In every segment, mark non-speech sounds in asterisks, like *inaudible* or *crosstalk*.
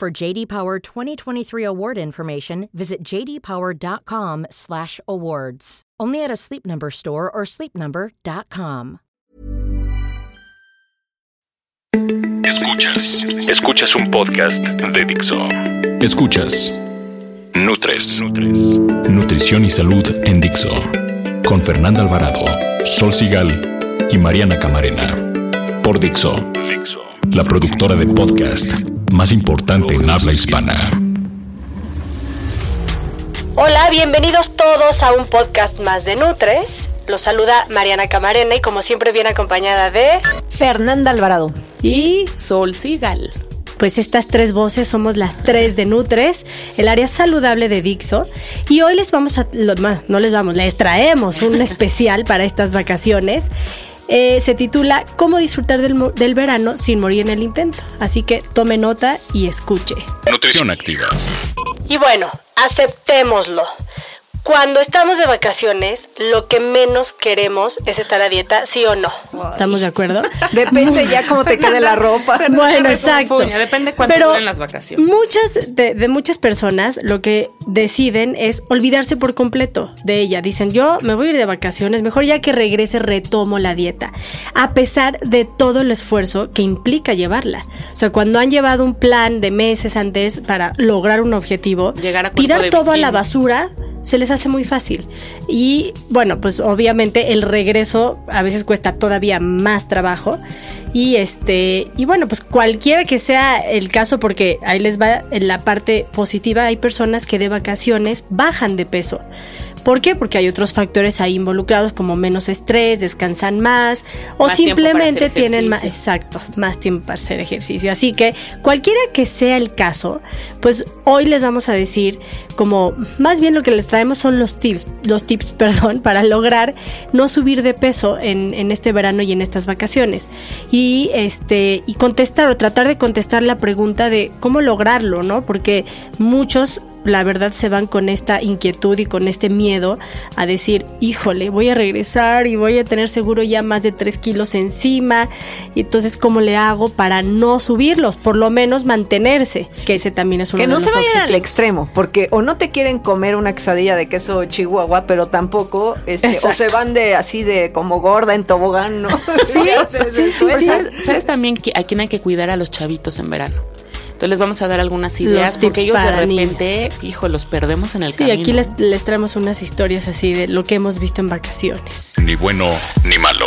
For JD Power 2023 award information, visit jdpower.com/awards. Only at a Sleep Number store or sleepnumber.com. Escuchas, escuchas un podcast de Dixo. Escuchas Nutres, nutrición y salud en Dixo, con Fernanda Alvarado, Sol Sigal y Mariana Camarena. Por Dixo, la productora de podcast más importante en habla hispana. Hola, bienvenidos todos a un podcast más de Nutres. Los saluda Mariana Camarena y como siempre bien acompañada de Fernanda Alvarado y Sol Sigal. Pues estas tres voces somos las tres de Nutres, el área saludable de Dixo. Y hoy les vamos a, no les vamos, les traemos un *laughs* especial para estas vacaciones. Eh, se titula Cómo disfrutar del, del, verano sin morir en el intento. Así que tome nota y escuche. Nutrición activa. Y bueno, aceptémoslo. Cuando estamos de vacaciones, lo que menos queremos es estar a dieta, ¿sí o no? ¿Estamos de acuerdo? *laughs* Depende ya cómo te quede la ropa. bueno, exacto. Depende cuánto Pero las vacaciones. Muchas de, de, muchas personas lo que deciden es olvidarse por completo de ella. Dicen, yo me voy a ir de vacaciones, mejor ya que regrese retomo la dieta. A pesar de todo el esfuerzo que implica llevarla. O sea, cuando han llevado un plan de meses antes para lograr un objetivo, Llegar a tirar todo a la basura se les hace muy fácil. Y bueno, pues obviamente el regreso a veces cuesta todavía más trabajo. Y este, y bueno, pues cualquiera que sea el caso, porque ahí les va en la parte positiva, hay personas que de vacaciones bajan de peso. ¿Por qué? Porque hay otros factores ahí involucrados como menos estrés, descansan más o Más simplemente tienen más, exacto, más tiempo para hacer ejercicio. Así que cualquiera que sea el caso, pues hoy les vamos a decir como más bien lo que les traemos son los tips, los tips, *laughs* perdón, para lograr no subir de peso en, en este verano y en estas vacaciones. Y este, y contestar o tratar de contestar la pregunta de cómo lograrlo, ¿no? Porque muchos la verdad se van con esta inquietud y con este miedo a decir, híjole, voy a regresar y voy a tener seguro ya más de 3 kilos encima. Y entonces, ¿cómo le hago para no subirlos? Por lo menos mantenerse, que ese también es uno Que de no los se vayan al extremo, porque o no te quieren comer una quesadilla de queso chihuahua, pero tampoco, este, o se van de así de como gorda en tobogán, ¿no? *laughs* *laughs* Sí, sí, sí, sí. ¿Sabes, sabes también que- a quién hay que cuidar a los chavitos en verano? Entonces les vamos a dar algunas ideas porque ellos de repente, hijo, los perdemos en el Sí, camino. aquí les, les traemos unas historias así de lo que hemos visto en vacaciones. Ni bueno ni malo.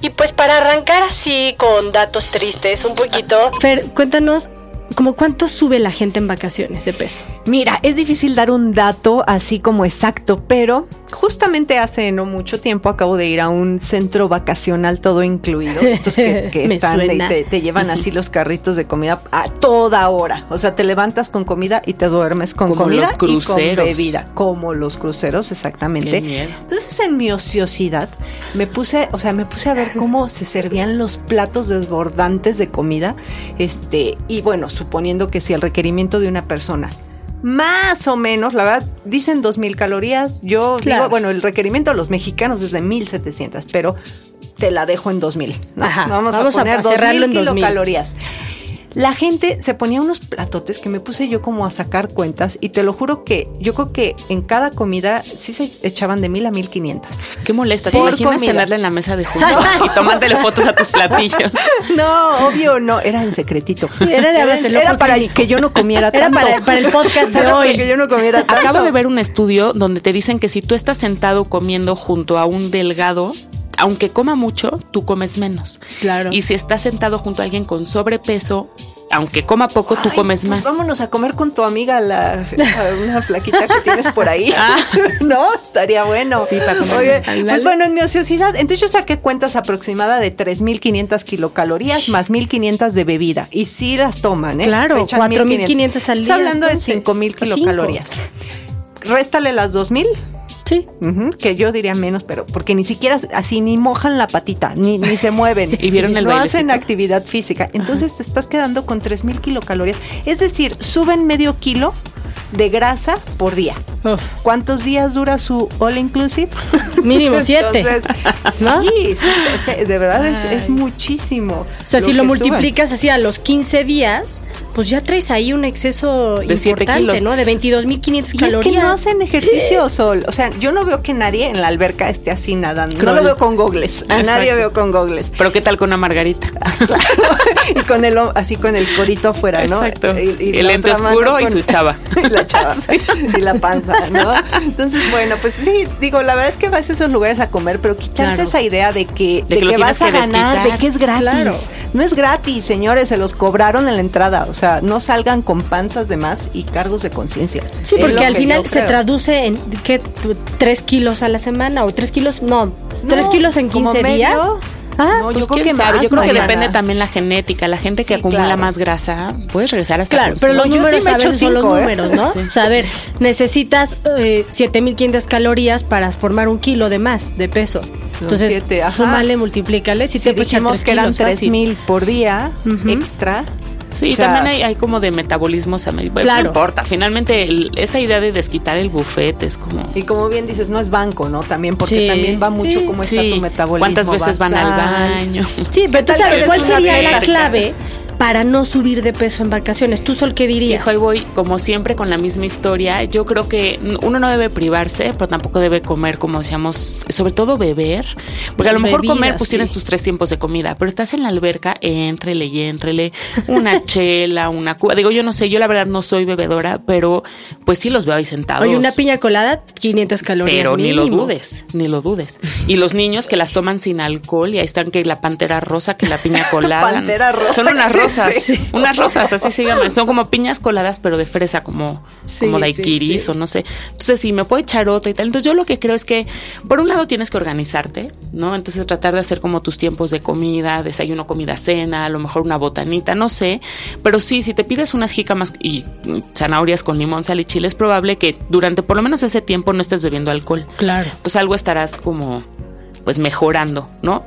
Y pues para arrancar así con datos tristes un poquito. Fer, cuéntanos, como cuánto sube la gente en vacaciones de peso? Mira, es difícil dar un dato así como exacto, pero justamente hace no mucho tiempo acabo de ir a un centro vacacional todo incluido. Estos que, *laughs* están y te, te llevan así los carritos de comida a toda hora. O sea, te levantas con comida y te duermes con Como comida los y con cruceros. bebida. Como los cruceros, exactamente. Entonces, en mi ociosidad, me puse, o sea, me puse a ver cómo se servían los platos desbordantes de comida. Este, y bueno, suponiendo que si el requerimiento de una persona más o menos, la verdad, dicen 2000 calorías. Yo Claro. digo, bueno, el requerimiento de los mexicanos es de 1700, pero te la dejo en 2000. ¿no? Ajá, Vamos, vamos a a poner cerrarlo 2000 en 2000. La gente se ponía unos platotes que me puse yo como a sacar cuentas y te lo juro que yo creo que en cada comida sí se echaban de mil a mil quinientas. Qué molesta. ¿Te imaginas comida. tenerla en la mesa de junto y tomándole fotos a tus platillos? *laughs* No, obvio no, era en secretito. Era era para que yo no comiera *laughs* Era tanto. para- para el podcast de *laughs* hoy. Que yo no comiera tanto. Acabo de ver un estudio donde te dicen que si tú estás sentado comiendo junto a un delgado, aunque coma mucho, tú comes menos. Claro. Y si estás sentado junto a alguien con sobrepeso, aunque coma poco, tú comes pues más. Vámonos a comer con tu amiga, la, la- una flaquita que tienes por ahí. *laughs* *laughs* no, estaría bueno. Ah. Sí, para comer. Oye, pues bueno, en mi ociosidad, entonces yo saqué cuentas aproximada de 3.500 kilocalorías más 1.500 de bebida. Y sí las toman, ¿eh? Claro, Se echan 4.500 al Estás día, hablando de entonces, 5.000 o cinco. kilocalorías. Réstale las 2.000. Sí. Que yo diría menos, pero porque ni siquiera así ni mojan la patita, ni, ni se mueven. *laughs* Y vieron el No hacen actividad física. Entonces te estás quedando con 3000 kilocalorías. Es decir, suben medio kilo de grasa por día. Uf. ¿Cuántos días dura su all inclusive? *laughs* Mínimo *laughs* siete. Entonces, ¿No? Sí, sí, de verdad es, es muchísimo. O sea, si lo multiplicas así a los 15 días, pues ya traes ahí un exceso De importante. ¿no? De 22.500 suben. Y es calorías. que no hacen ejercicio, *laughs* Sol. O sea, yo no veo que nadie en la alberca esté así nadando. No lo veo con gogles. A nadie veo con gogles. Pero ¿qué tal con una margarita? *laughs* Claro. y con el así con el codito afuera, ¿no? Exacto. Y, El lente oscuro y su chava. *laughs* y la chava. Y la panza, ¿no? Entonces, bueno, pues sí, digo, la verdad es que vas a esos lugares a comer, pero quitarse Claro. esa idea de que, De de que vas a que ganar, de que es gratis. Claro. No es gratis, señores, se los cobraron en la entrada. O sea, no salgan con panzas de más y cargos de conciencia. Sí, porque al que final se traduce en, ¿qué? Tu- ¿Tres kilos a la semana? ¿O tres kilos? No, ¿tres No, kilos en como 15 medio. días? Ah, No, Pues yo creo que más, yo creo que depende también la genética. La gente que Sí, acumula claro. más grasa, puedes regresar hasta Claro, pero los No, sí números a echo veces son los cinco, ¿eh? números, ¿no? Sí. O sea, a ver, necesitas eh, 7500 calorías para formar un kilo de más de peso. Entonces, siete, súmale, multiplícale. Si Si te dijimos tres que eran kilos fácil. 3000 por día extra. Sí, O sea, también hay, hay como de metabolismo. a medio- bueno, Claro. No importa, finalmente el- esta idea de desquitar el buffet es como... Y como bien dices, no es banco, ¿no? También porque Sí, también va mucho sí, cómo está Sí, tu metabolismo. ¿Cuántas veces van al baño? Sí, pero tú sabes cuál sería la clave para no subir de peso en vacaciones. ¿Tú, Sol, qué dirías? Hijo, ahí voy, como siempre, con la misma historia. Yo creo que uno no debe privarse, pero tampoco debe comer, como decíamos, sobre todo beber. Porque a lo mejor comer, pues sí. tienes tus tres tiempos de comida, pero estás en la alberca, éntrele y éntrele. Una *laughs* chela, una cuba. Digo, yo no sé, yo la verdad no soy bebedora, pero pues sí los veo ahí sentados. Oye, una piña colada, 500 calorías. Pero ni lo dudes, ni lo dudes. Y los niños que las toman sin alcohol y ahí están que la pantera rosa, que la piña *laughs* colada. Pantera rosa, Son unas ¿qué es rosas, *laughs* unas rosas, así se llaman. Son como piñas coladas, pero de fresa, como, Sí, como sí, daiquiris sí. o no sé. Entonces, sí, me puedo echar otra y tal. Entonces, yo lo que creo es que, por un lado, tienes que organizarte, ¿no? Entonces, tratar de hacer como tus tiempos de comida, desayuno, comida, cena, a lo mejor una botanita, no sé. Pero sí, si te pides unas jícamas y zanahorias con limón, sal y chile, es probable que durante por lo menos ese tiempo no estés bebiendo alcohol. Claro. Entonces algo estarás como pues mejorando, ¿no?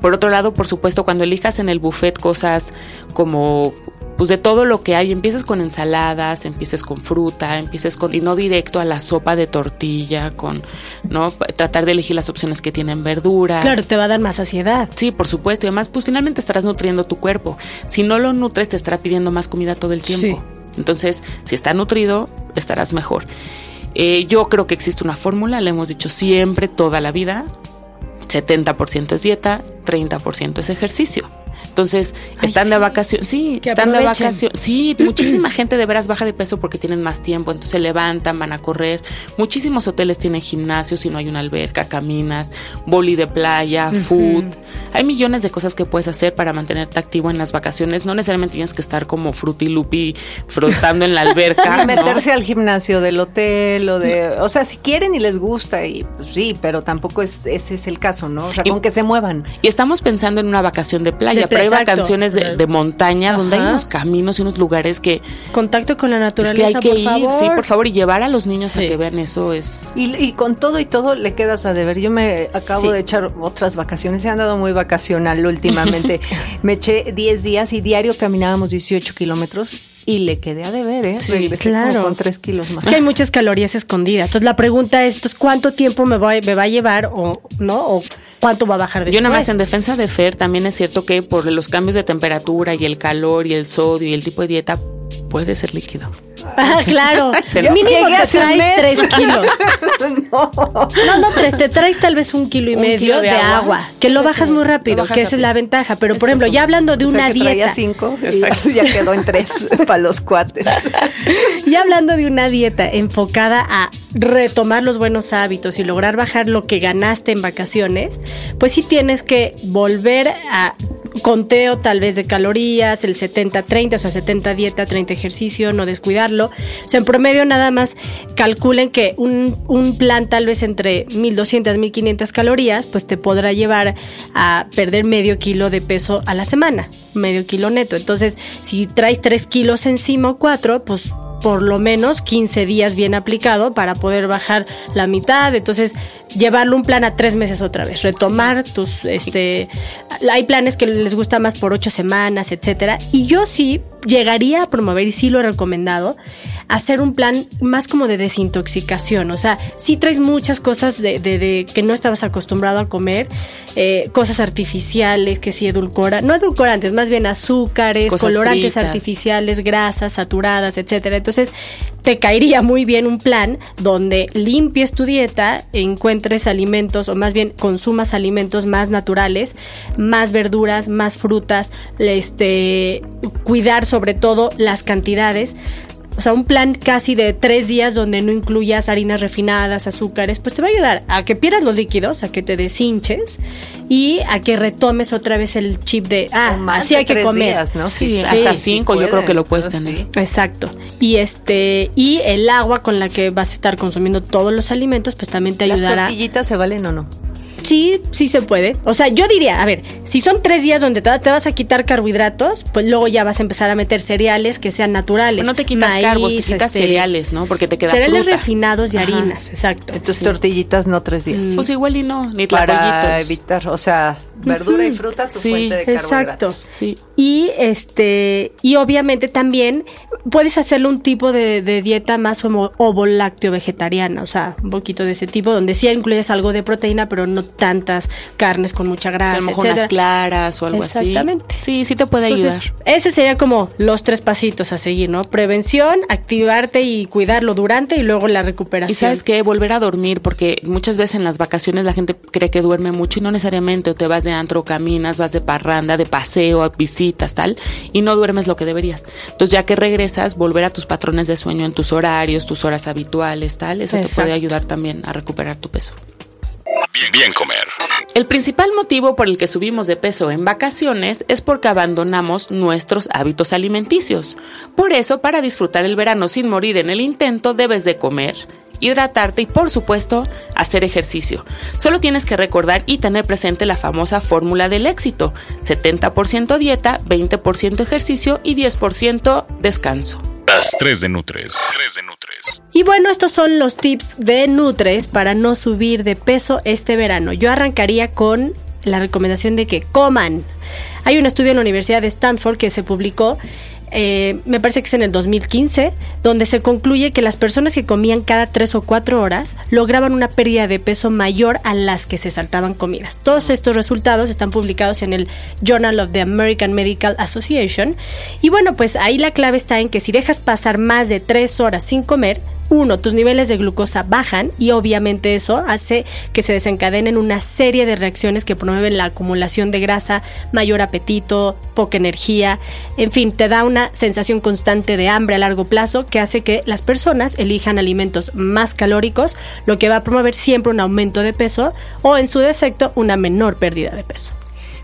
Por otro lado, por supuesto, cuando elijas en el buffet cosas como pues de todo lo que hay, empieces con ensaladas, empieces con fruta, empieces con y no directo a la sopa de tortilla, con no tratar de elegir las opciones que tienen verduras. Claro, te va a dar más saciedad. Sí, por supuesto. Y además, pues finalmente estarás nutriendo tu cuerpo. Si no lo nutres, te estará pidiendo más comida todo el tiempo. Entonces, si está nutrido, estarás mejor. Eh, yo creo que existe una fórmula, le hemos dicho siempre, toda la vida. 70% es dieta, 30% es ejercicio. Entonces, Ay, están de vacaciones. Sí, Que están de vacaciones. Sí, *clears throat* muchísima gente de veras baja de peso porque tienen más tiempo. Entonces se levantan, van a correr. Muchísimos hoteles tienen gimnasios si no hay una alberca, caminas, boli de playa, food. Hay millones de cosas que puedes hacer para mantenerte activo en las vacaciones. No necesariamente tienes que estar como frutilupi frotando en la alberca. *laughs* Y ¿no? meterse al gimnasio del hotel o de, o sea, si quieren y les gusta y pues, sí, pero tampoco es ese es el caso, ¿no? O sea, Y- con que se muevan. Y estamos pensando en una vacación de playa, De- pero hay exacto. vacaciones de, de montaña donde hay Ajá. unos caminos y unos lugares que Contacto con la es naturaleza, que hay que por ir, favor. sí, por favor, y llevar a los niños a Sí. que vean eso es Y, y con todo y todo le quedas a deber. Yo me acabo Sí. de echar otras vacaciones. Se han dado muy vacacional últimamente. *laughs* me eché 10 días y diario caminábamos 18 kilómetros y le quedé a deber, ¿eh? Sí, Regresé claro. como con 3 kilos más. Es que hay muchas calorías escondidas. Entonces la pregunta es, entonces, ¿cuánto tiempo me va, me va a llevar o no? ¿O cuánto va a bajar después? Yo nada más en defensa de Fer, también es cierto que por los cambios de temperatura y el calor y el sodio y el tipo de dieta puede ser líquido. Ah, claro. *laughs* Mínimo te traes tres kilos. *laughs* no. No, no tres, te traes tal vez un kilo y Un medio kilo de, de agua. agua. que lo bajas sí, muy rápido, bajas que esa es la ventaja. Pero, por ejemplo, ya hablando de O sea, una que traía dieta. cinco y Exacto. ya quedó en tres *laughs* para los cuates. Ya hablando de una dieta enfocada a retomar los buenos hábitos y lograr bajar lo que ganaste en vacaciones, pues sí tienes que volver a conteo tal vez de calorías, el 70-30, o sea, 70 dieta, 30 ejercicio, no descuidarlo. O sea, en promedio nada más calculen que un, un plan tal vez entre 1200, 1500 calorías, pues te podrá llevar a perder medio kilo de peso a la semana, medio kilo neto. Entonces, si traes 3 kilos encima o 4, pues por lo menos 15 días bien aplicado para poder bajar la mitad. Entonces, llevarlo un plan a tres meses otra vez, retomar tus, este, hay planes que les gusta más por ocho semanas, etcétera. Y yo sí llegaría a promover, y sí lo he recomendado, hacer un plan más como de desintoxicación. O sea, si traes muchas cosas de, de- de que no estabas acostumbrado a comer, eh, cosas artificiales, que sí edulcoran, no edulcorantes, más bien azúcares, Cosas colorantes fritas. artificiales, grasas saturadas, etcétera. Entonces, te caería muy bien un plan donde limpies tu dieta, encuentres alimentos o más bien consumas alimentos más naturales, más verduras, más frutas, este, cuidar sobre todo las cantidades. O sea, un plan casi de tres días donde no incluyas harinas refinadas, azúcares, pues te va a ayudar a que pierdas los líquidos, a que te deshinches y a que retomes otra vez el chip de, ah, más así de hay que comer. días, ¿no? Sí, hasta cinco yo creo que lo puedes pueden, tener. Exacto. Y este y el agua con la que vas a estar consumiendo todos los alimentos, pues también te ¿Las ayudará. tortillitas se valen o no? Sí, sí se puede. O sea, yo diría, a ver, si son tres días donde te, te vas a quitar carbohidratos, pues luego ya vas a empezar a meter cereales que sean naturales. No te quitas Maíz, cargos, te quitas este, cereales, ¿no? Porque te queda Cereales fruta. refinados y Ajá. harinas, exacto. Entonces tortillitas no tres días. Pues igual y no, ni Para evitar, o sea, verdura y fruta, tu Sí, fuente de exacto. carbohidratos. Sí. Y este, y obviamente también puedes hacerle un tipo de, de dieta más homo- ovo-lácteo vegetariana, o sea, un poquito de ese tipo, donde sí incluyes algo de proteína, pero no tantas carnes con mucha O sea, grasa, a lo mejor etcétera. unas claras o algo Exactamente. así. Sí, sí te puede Entonces, ayudar. ese sería como los tres pasitos a seguir, ¿no? Prevención, activarte y cuidarlo durante y luego la recuperación. Y sabes qué, volver a dormir, porque muchas veces en las vacaciones la gente cree que duerme mucho y no necesariamente, o te vas de antro, caminas, vas de parranda, de paseo, a visitas, tal, y no duermes lo que deberías. Entonces ya que regresas, volver a tus patrones de sueño en tus horarios, tus horas habituales, tal, eso te puede ayudar también a recuperar tu peso. Bien, bien comer. El principal motivo por el que subimos de peso en vacaciones es porque abandonamos nuestros hábitos alimenticios. Por eso, para disfrutar el verano sin morir en el intento, debes de comer, hidratarte y, por supuesto, hacer ejercicio. Solo tienes que recordar y tener presente la famosa fórmula del éxito. 70% dieta, 20% ejercicio y 10% descanso. Las 3 de Nutres. 3 de Nutres. Y bueno, estos son los tips de Nutres para no subir de peso este verano. Yo arrancaría con la recomendación de que coman. Hay un estudio en la Universidad de Stanford que se publicó, eh, me parece que es en el 2015, donde se concluye que las personas que comían cada tres o cuatro horas lograban una pérdida de peso mayor a las que se saltaban comidas. Todos estos resultados están publicados en el Journal of the American Medical Association. Y bueno, pues ahí la clave está en que si dejas pasar más de tres horas sin comer, uno, tus niveles de glucosa bajan y obviamente eso hace que se desencadenen una serie de reacciones que promueven la acumulación de grasa, mayor apetito, poca energía, en fin, te da una sensación constante de hambre a largo plazo que hace que las personas elijan alimentos más calóricos, lo que va a promover siempre un aumento de peso o en su defecto una menor pérdida de peso.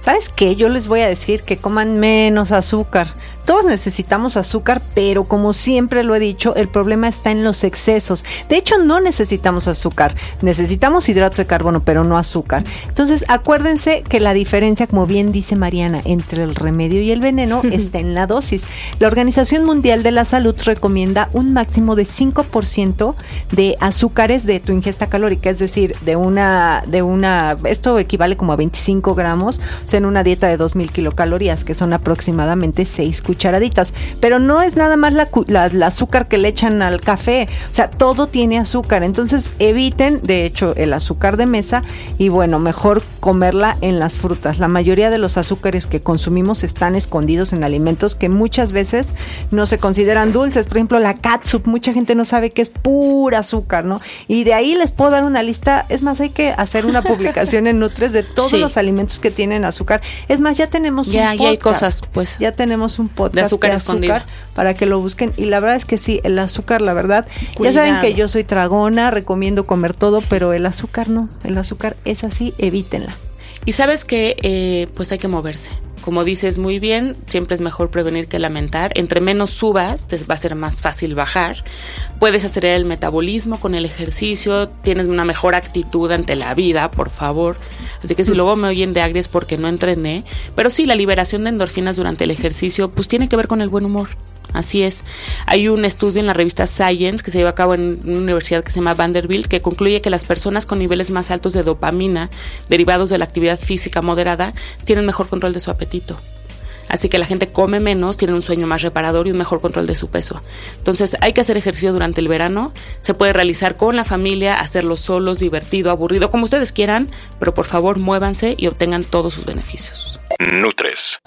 ¿Sabes qué? Yo les voy a decir que coman menos azúcar. Todos necesitamos azúcar, pero como siempre lo he dicho, el problema está en los excesos. De hecho, no necesitamos azúcar. Necesitamos hidratos de carbono, pero no azúcar. Entonces, acuérdense que la diferencia, como bien dice Mariana, entre el remedio y el veneno *laughs* está en la dosis. La Organización Mundial de la Salud recomienda un máximo de 5% de azúcares de tu ingesta calórica, es decir, de una, de una, esto equivale como a 25 gramos, o sea, en una dieta de 2000 kilocalorías, que son aproximadamente 6 cucharadas cucharaditas. Pero no es nada más la, la, azúcar que le echan al café. O sea, todo tiene azúcar. Entonces eviten, de hecho, el azúcar de mesa y bueno, mejor comerla en las frutas. La mayoría de los azúcares que consumimos están escondidos en alimentos que muchas veces no se consideran dulces. Por ejemplo, la catsup, mucha gente no sabe que es pura azúcar, ¿no? Y de ahí les puedo dar una lista. Es más, hay que hacer una publicación en Nutres de todos los alimentos que tienen azúcar. Es más, ya tenemos ya, un podcast. Ya hay cosas, pues. Ya tenemos un podcast de azúcar, azúcar para que lo busquen. Y la verdad es que sí, el azúcar, la verdad. Ya saben que yo soy tragona, recomiendo comer todo, pero el azúcar no. El azúcar es así, evítenla. Y sabes que, eh, pues hay que moverse como dices muy bien, siempre es mejor prevenir que lamentar. Entre menos subas, te va a ser más fácil bajar. Puedes acelerar el metabolismo con el ejercicio, tienes una mejor actitud ante la vida, por favor. Así que si luego me oyen de agria es porque no entrené. Pero sí, la liberación de endorfinas durante el ejercicio, pues tiene que ver con el buen humor. Así es. Hay un estudio en la revista Science que se lleva a cabo en una universidad que se llama Vanderbilt que concluye que las personas con niveles más altos de dopamina derivados de la actividad física moderada tienen mejor control de su apetito. Así que la gente come menos, tiene un sueño más reparador y un mejor control de su peso. Entonces hay que hacer ejercicio durante el verano. Se puede realizar con la familia, hacerlo solos, divertido, aburrido, como ustedes quieran, pero por favor muévanse y obtengan todos sus beneficios. Nutres.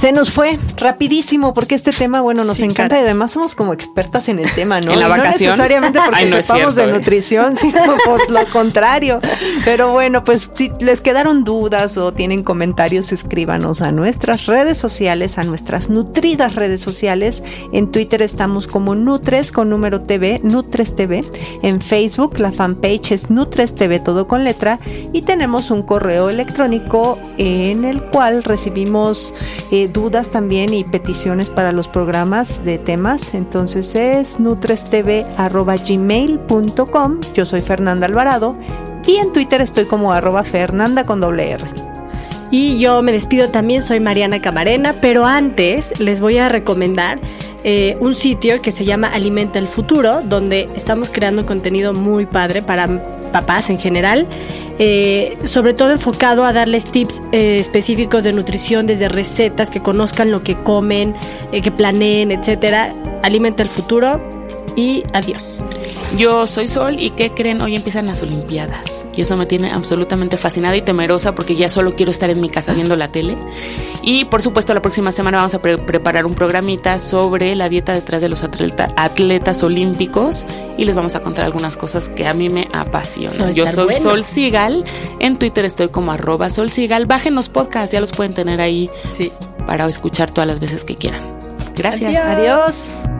Se nos fue rapidísimo porque este tema, bueno, nos encanta y además somos como expertas en el tema, ¿no? *laughs* En la vacación. *laughs* No necesariamente porque sepamos de ¿eh? nutrición, *laughs* sino por lo contrario. Pero bueno, pues si les quedaron dudas o tienen comentarios, escríbanos a nuestras redes sociales, a nuestras nutridas redes sociales. En Twitter estamos como Nutres con número TV, Nutres TV. En Facebook la fanpage es Nutres TV todo con letra y tenemos un correo electrónico en el cual recibimos eh, dudas también y peticiones para los programas de temas. Entonces es nutrestv.gmail.com. Yo soy Fernanda Alvarado y en Twitter estoy como arroba Fernanda con doble R. Y yo me despido también, soy Mariana Camarena, pero antes les voy a recomendar eh, un sitio que se llama Alimenta el Futuro, donde estamos creando contenido muy padre para papás en general. Eh, sobre todo enfocado a darles tips eh, específicos de nutrición, desde recetas, que conozcan lo que comen, eh, que planeen, etcétera. Alimenta el futuro y adiós. Yo soy Sol y ¿qué creen? Hoy empiezan las Olimpiadas. Y eso me tiene absolutamente fascinada y temerosa porque ya solo quiero estar en mi casa viendo la tele. Y por supuesto la próxima semana vamos a preparar un programita sobre la dieta detrás de los atletas olímpicos y les vamos a contar algunas cosas que a mí me apasionan. Yo soy Sol Sigal, en Twitter estoy como arroba Sol Sigal. Bajen los podcasts, ya los pueden tener ahí sí. para escuchar todas las veces que quieran. Gracias. Adiós.